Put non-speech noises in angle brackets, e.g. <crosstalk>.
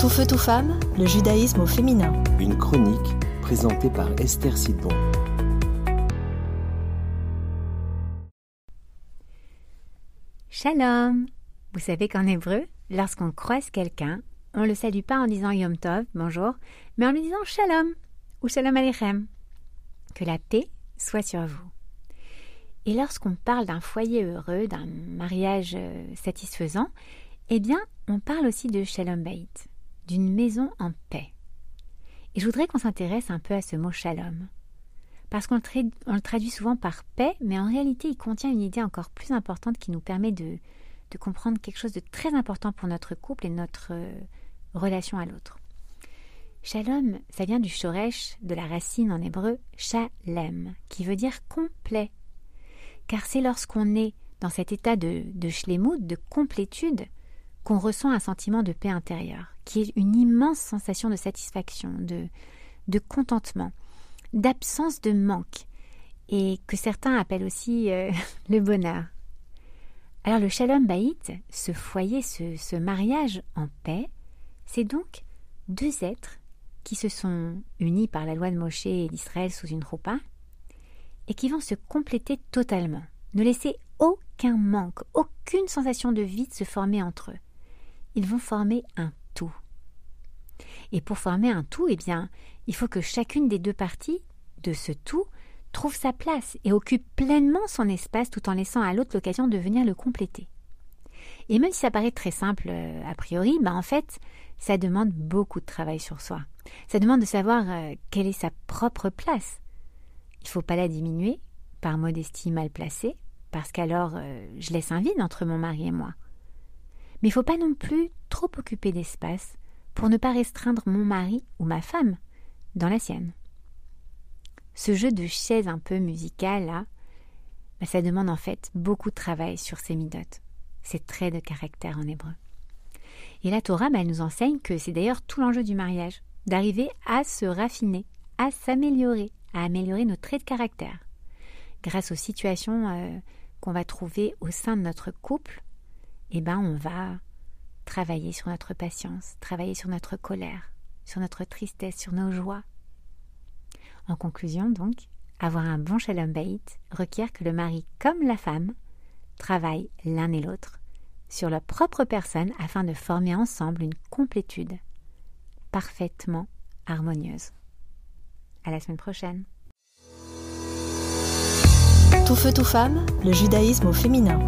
Tout feu, tout femme, le judaïsme au féminin. Une chronique présentée par Esther Sidbon. Shalom Vous savez qu'en hébreu, lorsqu'on croise quelqu'un, on le salue pas en disant Yom Tov, bonjour, mais en lui disant Shalom ou Shalom Aleichem. Que la paix soit sur vous. Et lorsqu'on parle d'un foyer heureux, d'un mariage euh, satisfaisant, eh bien, on parle aussi de Shalom Bait, d'une maison en paix. Et je voudrais qu'on s'intéresse un peu à ce mot Shalom. Parce qu'on le, traduit souvent par paix, mais en réalité, il contient une idée encore plus importante qui nous permet de, comprendre quelque chose de très important pour notre couple et notre euh, relation à l'autre. Shalom, ça vient du shoresh, de la racine en hébreu shalem, qui veut dire complet. Car c'est lorsqu'on est dans cet état de, de shlemut, de complétude, qu'on ressent un sentiment de paix intérieure, qui est une immense sensation de satisfaction, de, de contentement, d'absence de manque, et que certains appellent aussi euh, <laughs> le bonheur. Alors le shalom baït, ce foyer, ce, mariage en paix, c'est donc deux êtres qui se sont unis par la loi de Moshe et d'Israël sous une roupa, et qui vont se compléter totalement, ne laisser aucun manque, aucune sensation de vide se former entre eux. Ils vont former un Et pour former un tout, eh bien, il faut que chacune des deux parties de ce tout trouve sa place et occupe pleinement son espace tout en laissant à l'autre l'occasion de venir le compléter. Et même si ça paraît très simple euh, a priori, bah en fait, ça demande beaucoup de travail sur soi. Ça demande de savoir euh, quelle est sa propre place. Il ne faut pas la diminuer par modestie mal placée, parce qu'alors euh, je laisse un vide entre mon mari et moi. Mais il faut pas non plus trop occuper d'espace pour ne pas restreindre mon mari ou ma femme dans la sienne. Ce jeu de chaise un peu musical là, bah, ça demande en fait beaucoup de travail sur ses midotes, ses traits de caractère en hébreu. Et la Torah, bah, elle nous enseigne que c'est d'ailleurs tout l'enjeu du mariage, d'arriver à se raffiner, à s'améliorer, à améliorer nos traits de caractère, grâce aux situations euh, qu'on va trouver au sein de notre couple. Eh ben, on va travailler sur notre patience, travailler sur notre colère, sur notre tristesse, sur nos joies. En conclusion, donc, avoir un bon shalom bait requiert que le mari comme la femme travaillent l'un et l'autre sur leur propre personne afin de former ensemble une complétude parfaitement harmonieuse. À la semaine prochaine. Tout feu, tout femme, le judaïsme au féminin.